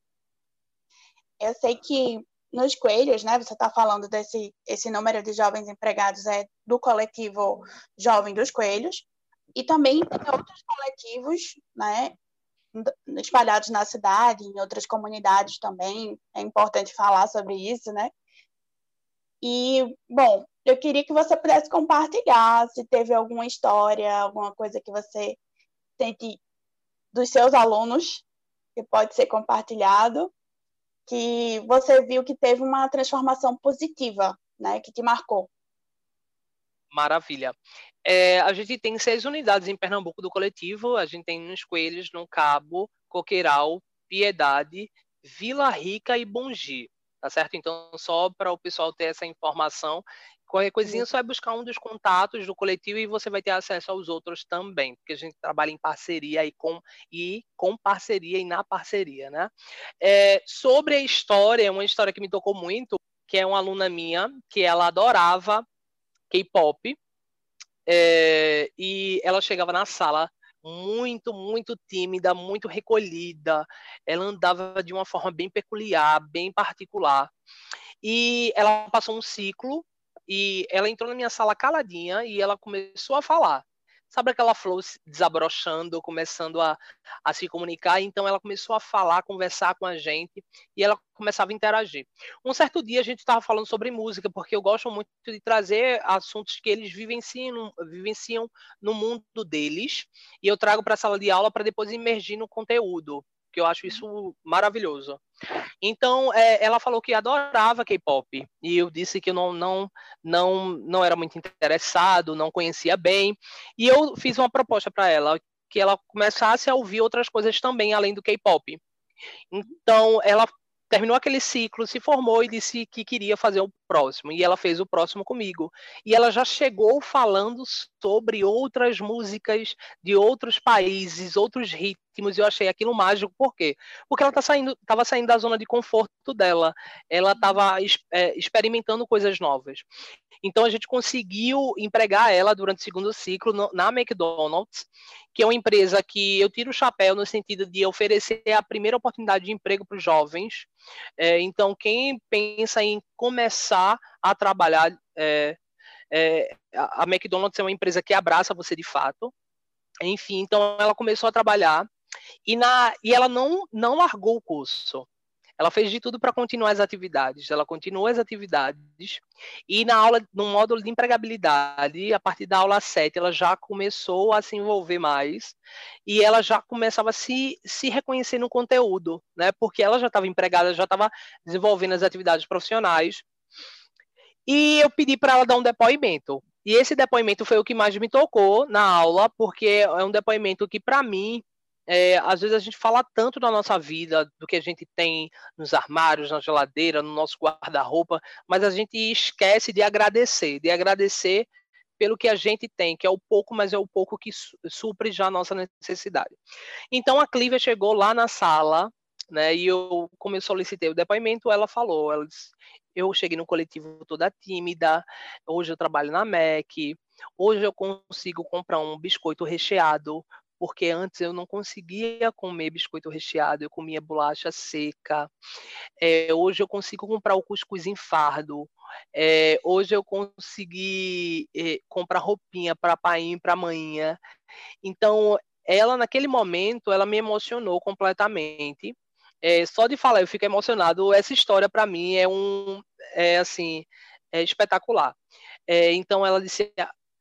Eu sei que nos coelhos, né? Você está falando desse esse número de jovens empregados é do coletivo Jovem dos Coelhos e também tem outros coletivos, né? Espalhados na cidade, em outras comunidades também. É importante falar sobre isso, né? E, bom, eu queria que você pudesse compartilhar se teve alguma história, alguma coisa que você sente dos seus alunos que pode ser compartilhado, que você viu que teve uma transformação positiva, né, que te marcou. Maravilha. É, a gente tem seis unidades em Pernambuco do coletivo. A gente tem nos Coelhos, no Cabo, Coqueiral, Piedade, Vila Rica e Bongi tá certo? Então, só para o pessoal ter essa informação, qualquer coisinha só é buscar um dos contatos do coletivo e você vai ter acesso aos outros também, porque a gente trabalha em parceria e com, e com parceria e na parceria, né? É, sobre a história, uma história que me tocou muito, que é uma aluna minha, que ela adorava K-pop, é, e ela chegava na sala muito, muito tímida, muito recolhida. Ela andava de uma forma bem peculiar, bem particular. E ela passou um ciclo e ela entrou na minha sala caladinha e ela começou a falar. Sabe aquela flor desabrochando, começando a, a se comunicar, então ela começou a falar, conversar com a gente, e ela começava a interagir. Um certo dia a gente estava falando sobre música, porque eu gosto muito de trazer assuntos que eles vivenciam, vivenciam no mundo deles, e eu trago para a sala de aula para depois emergir no conteúdo que eu acho isso maravilhoso. Então, é, ela falou que adorava K-pop e eu disse que eu não, não, não, não era muito interessado, não conhecia bem, e eu fiz uma proposta para ela que ela começasse a ouvir outras coisas também além do K-pop. Então, ela terminou aquele ciclo, se formou e disse que queria fazer o próximo. E ela fez o próximo comigo. E ela já chegou falando sobre outras músicas de outros países, outros ritmos. E eu achei aquilo mágico. Por quê? Porque ela tá saindo, estava saindo da zona de conforto dela. Ela estava é, experimentando coisas novas. Então a gente conseguiu empregar ela durante o segundo ciclo no, na McDonald's, que é uma empresa que eu tiro o chapéu no sentido de oferecer a primeira oportunidade de emprego para os jovens. É, então quem pensa em começar a trabalhar, é, é, a McDonald's é uma empresa que abraça você de fato. Enfim, então ela começou a trabalhar e, na, e ela não, não largou o curso. Ela fez de tudo para continuar as atividades. Ela continuou as atividades e na aula, no módulo de empregabilidade, a partir da aula 7, ela já começou a se envolver mais e ela já começava a se, se reconhecer no conteúdo, né? Porque ela já estava empregada, já estava desenvolvendo as atividades profissionais. E eu pedi para ela dar um depoimento. E esse depoimento foi o que mais me tocou na aula, porque é um depoimento que, para mim, é, às vezes a gente fala tanto da nossa vida, do que a gente tem nos armários, na geladeira, no nosso guarda-roupa, mas a gente esquece de agradecer, de agradecer pelo que a gente tem, que é o pouco, mas é o pouco que supre já a nossa necessidade. Então a Clívia chegou lá na sala, né, e eu, como eu solicitei o depoimento, ela falou, ela disse, eu cheguei no coletivo toda tímida, hoje eu trabalho na MEC, hoje eu consigo comprar um biscoito recheado porque antes eu não conseguia comer biscoito recheado, eu comia bolacha seca. É, hoje eu consigo comprar o cuscuz em fardo. É, hoje eu consegui é, comprar roupinha para pai e para manhã. Então, ela naquele momento, ela me emocionou completamente. Só de falar, eu fico emocionado. Essa história para mim é um, é assim, é espetacular. É, então ela disse: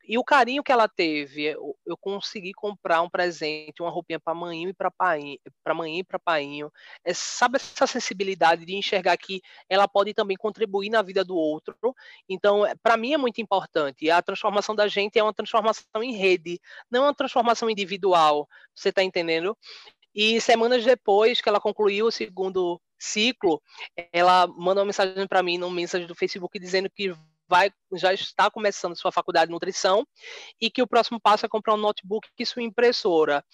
e o carinho que ela teve, eu, eu consegui comprar um presente, uma roupinha para mãe e para pai, para mãe e para painho. É, sabe essa sensibilidade de enxergar que ela pode também contribuir na vida do outro. Então, é, para mim é muito importante. A transformação da gente é uma transformação em rede, não é uma transformação individual. Você está entendendo? E semanas depois que ela concluiu o segundo ciclo, ela mandou uma mensagem para mim, numa mensagem do Facebook, dizendo que vai já está começando sua faculdade de nutrição e que o próximo passo é comprar um notebook e sua impressora.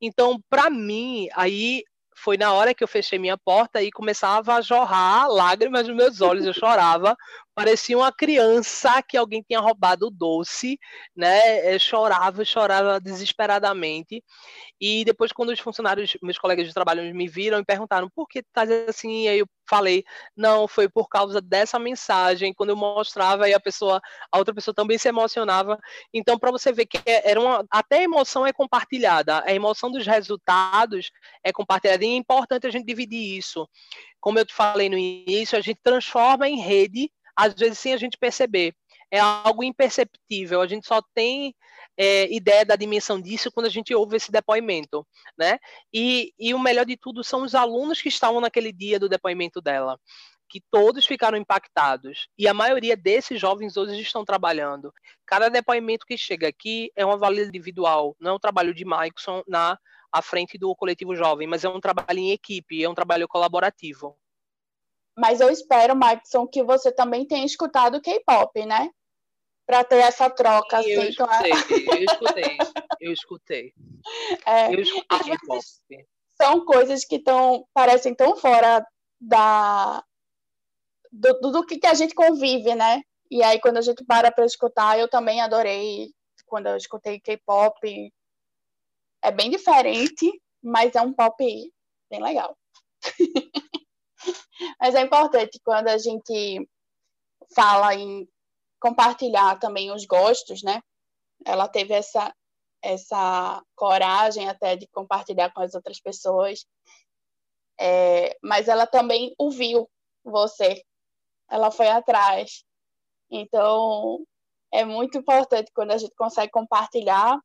Então, para mim, aí foi na hora que eu fechei minha porta e começava a jorrar lágrimas nos meus olhos, eu chorava, parecia uma criança que alguém tinha roubado o doce, né? Eu chorava, chorava desesperadamente. E depois, quando os funcionários, meus colegas de trabalho, me viram e perguntaram por que tá assim, e aí eu falei, não, foi por causa dessa mensagem. Quando eu mostrava, aí a pessoa, a outra pessoa também se emocionava. Então, para você ver que é, era uma, até a emoção é compartilhada, a emoção dos resultados é compartilhada. E é importante a gente dividir isso. Como eu te falei no início, a gente transforma em rede, às vezes sem a gente perceber. É algo imperceptível. A gente só tem é, ideia da dimensão disso quando a gente ouve esse depoimento, né? E, e o melhor de tudo são os alunos que estavam naquele dia do depoimento dela que todos ficaram impactados. E a maioria desses jovens hoje estão trabalhando. Cada depoimento que chega aqui é uma valida individual, não é um trabalho de Maikson na à frente do coletivo jovem, mas é um trabalho em equipe, é um trabalho colaborativo. Mas eu espero, Maikson, que você também tenha escutado K-pop, né? Para ter essa troca. Sim, assim, eu, escutei, eu escutei, eu escutei. É, eu escutei K-pop. São coisas que tão, parecem tão fora da, do, do, do que a gente convive, né? E aí, quando a gente para para escutar, eu também adorei quando eu escutei K-pop. É bem diferente, mas é um pop bem legal. mas é importante quando a gente fala em compartilhar também os gostos, né? Ela teve essa essa coragem até de compartilhar com as outras pessoas, é, mas ela também ouviu você ela foi atrás. Então, é muito importante quando a gente consegue compartilhar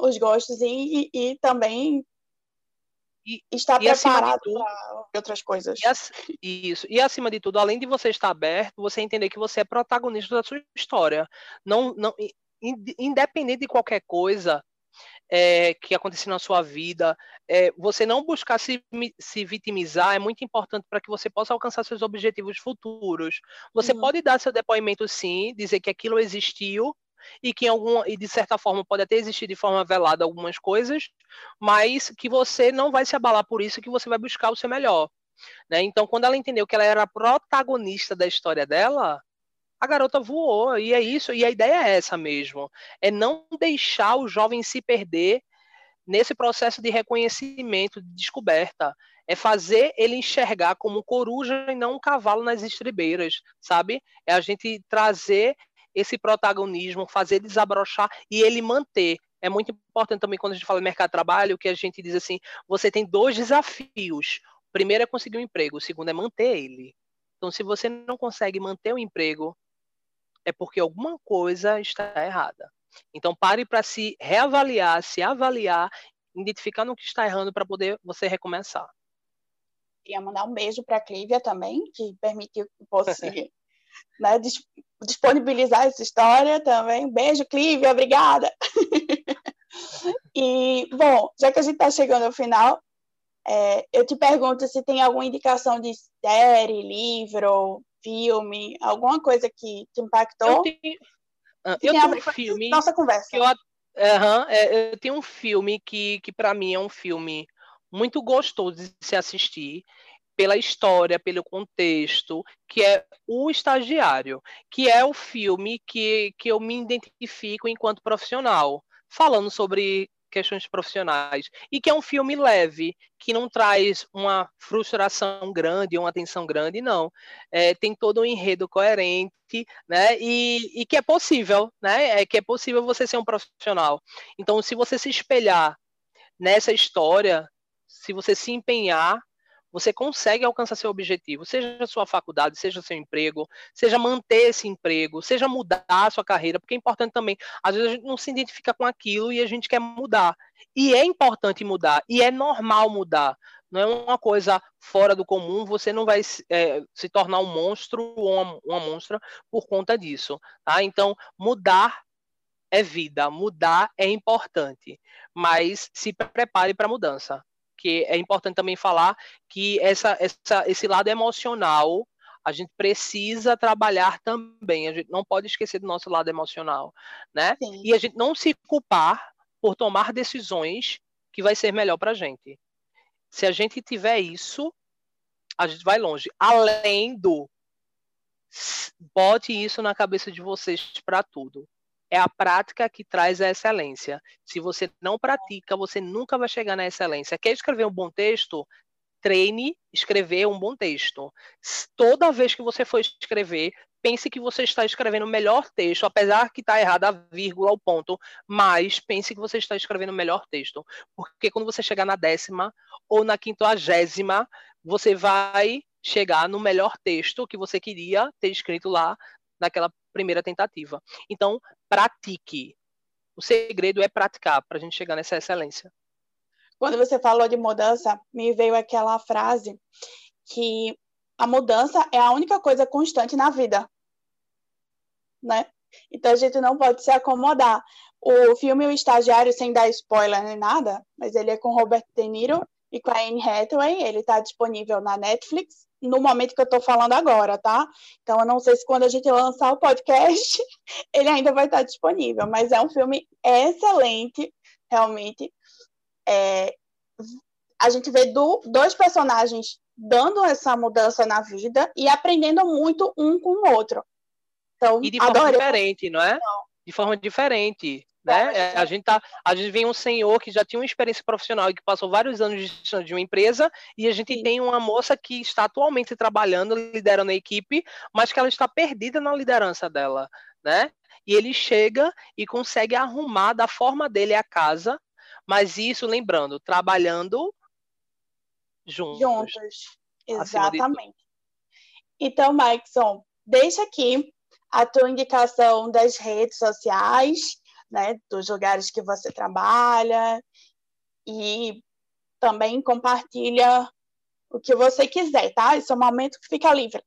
os gostos e, e, e também e, estar e preparado para outras coisas. E, isso. E acima de tudo, além de você estar aberto, você entender que você é protagonista da sua história. Não, não, independente de qualquer coisa, é, que aconteceu na sua vida, é, você não buscar se, se vitimizar é muito importante para que você possa alcançar seus objetivos futuros. Você uhum. pode dar seu depoimento sim, dizer que aquilo existiu e que em alguma e de certa forma pode até existir de forma velada algumas coisas, mas que você não vai se abalar por isso, que você vai buscar o seu melhor. Né? Então, quando ela entendeu que ela era a protagonista da história dela, a garota voou, e é isso, e a ideia é essa mesmo, é não deixar o jovem se perder nesse processo de reconhecimento, de descoberta, é fazer ele enxergar como coruja e não um cavalo nas estribeiras, sabe? É a gente trazer esse protagonismo, fazer desabrochar e ele manter. É muito importante também quando a gente fala em mercado de trabalho, que a gente diz assim, você tem dois desafios. O primeiro é conseguir um emprego, o segundo é manter ele. Então, se você não consegue manter o emprego, é porque alguma coisa está errada. Então, pare para se reavaliar, se avaliar, identificar no que está errando para poder você recomeçar. Queria mandar um beijo para a Clívia também, que permitiu que fosse né, disponibilizar essa história também. Beijo, Clívia, obrigada. e, bom, já que a gente está chegando ao final, é, eu te pergunto se tem alguma indicação de série, livro, filme, alguma coisa que te impactou? Eu tenho, uh, eu tenho um filme. Nossa conversa. Eu, uh, é, eu tenho um filme que, que para mim é um filme muito gostoso de se assistir pela história, pelo contexto, que é O Estagiário, que é o filme que, que eu me identifico enquanto profissional, falando sobre questões profissionais. E que é um filme leve, que não traz uma frustração grande, uma tensão grande, não. É, tem todo um enredo coerente, né? E, e que é possível, né? É que é possível você ser um profissional. Então, se você se espelhar nessa história, se você se empenhar, você consegue alcançar seu objetivo, seja a sua faculdade, seja seu emprego, seja manter esse emprego, seja mudar a sua carreira, porque é importante também. Às vezes a gente não se identifica com aquilo e a gente quer mudar. E é importante mudar, e é normal mudar. Não é uma coisa fora do comum, você não vai é, se tornar um monstro ou uma, uma monstra por conta disso. Tá? Então, mudar é vida, mudar é importante, mas se prepare para a mudança porque é importante também falar que essa, essa, esse lado emocional a gente precisa trabalhar também. A gente não pode esquecer do nosso lado emocional, né? Sim. E a gente não se culpar por tomar decisões que vai ser melhor para a gente. Se a gente tiver isso, a gente vai longe. Além do bote isso na cabeça de vocês para tudo. É a prática que traz a excelência. Se você não pratica, você nunca vai chegar na excelência. Quer escrever um bom texto? Treine escrever um bom texto. Toda vez que você for escrever, pense que você está escrevendo o melhor texto, apesar que está errada a vírgula, o ponto, mas pense que você está escrevendo o melhor texto. Porque quando você chegar na décima ou na quinquagésima, você vai chegar no melhor texto que você queria ter escrito lá naquela primeira tentativa. Então, pratique. O segredo é praticar para a gente chegar nessa excelência. Quando você falou de mudança, me veio aquela frase que a mudança é a única coisa constante na vida, né? Então a gente não pode se acomodar. O filme O Estagiário, sem dar spoiler nem nada, mas ele é com Robert De Niro e com a Anne Hathaway, ele está disponível na Netflix no momento que eu estou falando agora, tá? Então eu não sei se quando a gente lançar o podcast ele ainda vai estar disponível, mas é um filme excelente, realmente. É, a gente vê do, dois personagens dando essa mudança na vida e aprendendo muito um com o outro. Então, e de forma adorei. diferente, não é? De forma diferente. Né? É, a gente tá, a gente vem um senhor que já tinha uma experiência profissional e que passou vários anos de, de uma empresa e a gente tem uma moça que está atualmente trabalhando, liderando a equipe, mas que ela está perdida na liderança dela, né? E ele chega e consegue arrumar da forma dele a casa, mas isso lembrando, trabalhando juntos. Juntos, exatamente. Então, Maikson, deixa aqui a tua indicação das redes sociais né, dos lugares que você trabalha e também compartilha o que você quiser, tá? Esse é o momento que fica livre.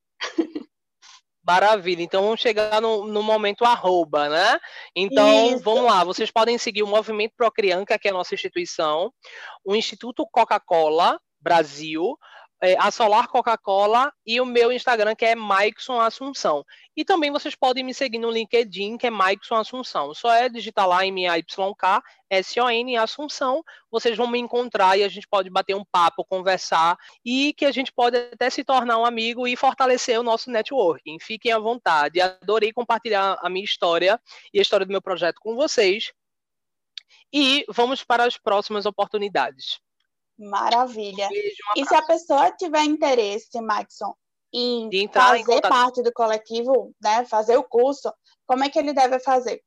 Maravilha, então vamos chegar no, no momento arroba, né? Então, Isso. vamos lá, vocês podem seguir o Movimento Procrianca, que é a nossa instituição, o Instituto Coca-Cola Brasil, é, a Solar Coca-Cola e o meu Instagram, que é Maikson Assunção. E também vocês podem me seguir no LinkedIn, que é Maikson Assunção. Só é digitar lá M-A-Y-K, S-O-N, Assunção. Vocês vão me encontrar e a gente pode bater um papo, conversar e que a gente pode até se tornar um amigo e fortalecer o nosso networking. Fiquem à vontade. Adorei compartilhar a minha história e a história do meu projeto com vocês. E vamos para as próximas oportunidades. Maravilha. Beijo, um e se a pessoa tiver interesse, Maxon, em fazer em parte do coletivo, né, fazer o curso, como é que ele deve fazer?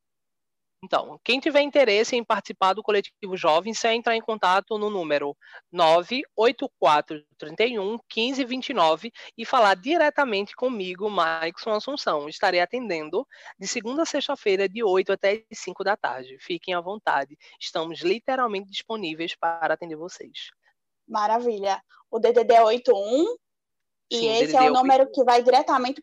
Então, quem tiver interesse em participar do coletivo Jovens, é entrar em contato no número 98431 1529 e falar diretamente comigo, Maikson Assunção. Estarei atendendo de segunda a sexta-feira, de 8 até 5 da tarde. Fiquem à vontade. Estamos literalmente disponíveis para atender vocês. Maravilha. O DDD é 81 e Sim, esse é o número que vai diretamente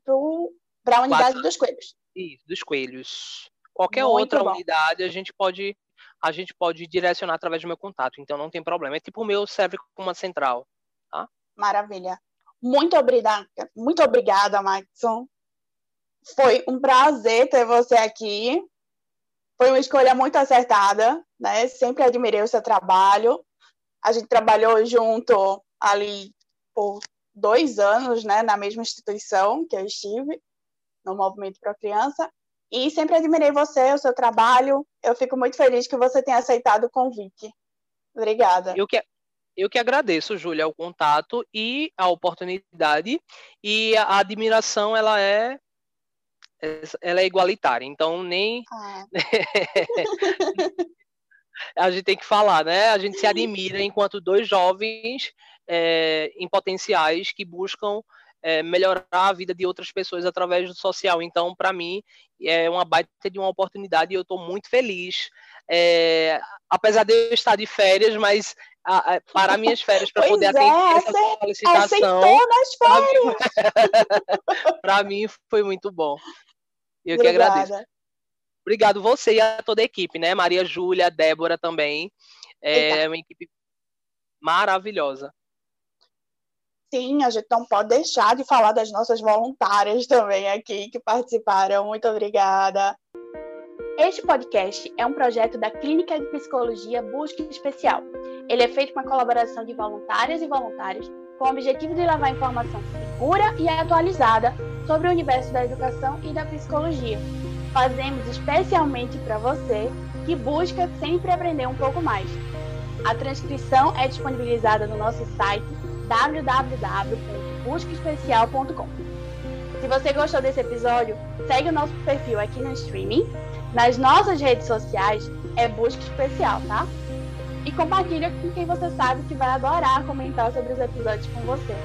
para a unidade Quatro... dos coelhos. Isso, dos coelhos. Qualquer Muito outra bom. unidade a gente pode a gente pode direcionar através do meu contato, então não tem problema. É tipo o meu serve como uma central, tá? Maravilha. Muito obrigada, muito obrigada, Maxon. Foi um prazer ter você aqui. Foi uma escolha muito acertada, né? Sempre admirei o seu trabalho. A gente trabalhou junto ali por dois anos, né, na mesma instituição que eu estive, no Movimento para a Criança, e sempre admirei você, o seu trabalho. Eu fico muito feliz que você tenha aceitado o convite. Obrigada. Eu que, eu que agradeço, Júlia, o contato e a oportunidade. E a admiração, ela é ela é igualitária, então nem ah. a gente tem que falar, né? A gente se admira enquanto dois jovens é, em potenciais que buscam é, melhorar a vida de outras pessoas através do social. Então, para mim, é uma baita de uma oportunidade e eu estou muito feliz. É, apesar de eu estar de férias, mas a, a, para minhas férias para poder é, atender essa solicitação. Para mim, foi muito bom. Eu Obrigada. que agradeço. Obrigado você e a toda a equipe, né? Maria Júlia, Débora também. É uma equipe maravilhosa. Sim, a gente não pode deixar de falar das nossas voluntárias também aqui que participaram. Muito obrigada. Este podcast é um projeto da Clínica de Psicologia Busca Especial. Ele é feito com a colaboração de voluntárias e voluntários com o objetivo de levar informação segura e atualizada sobre o universo da educação e da psicologia. Fazemos especialmente para você que busca sempre aprender um pouco mais. A transcrição é disponibilizada no nosso site www.buscaespecial.com. Se você gostou desse episódio, segue o nosso perfil aqui no streaming. Nas nossas redes sociais é Busca Especial, tá? E compartilha com quem você sabe que vai adorar comentar sobre os episódios com você.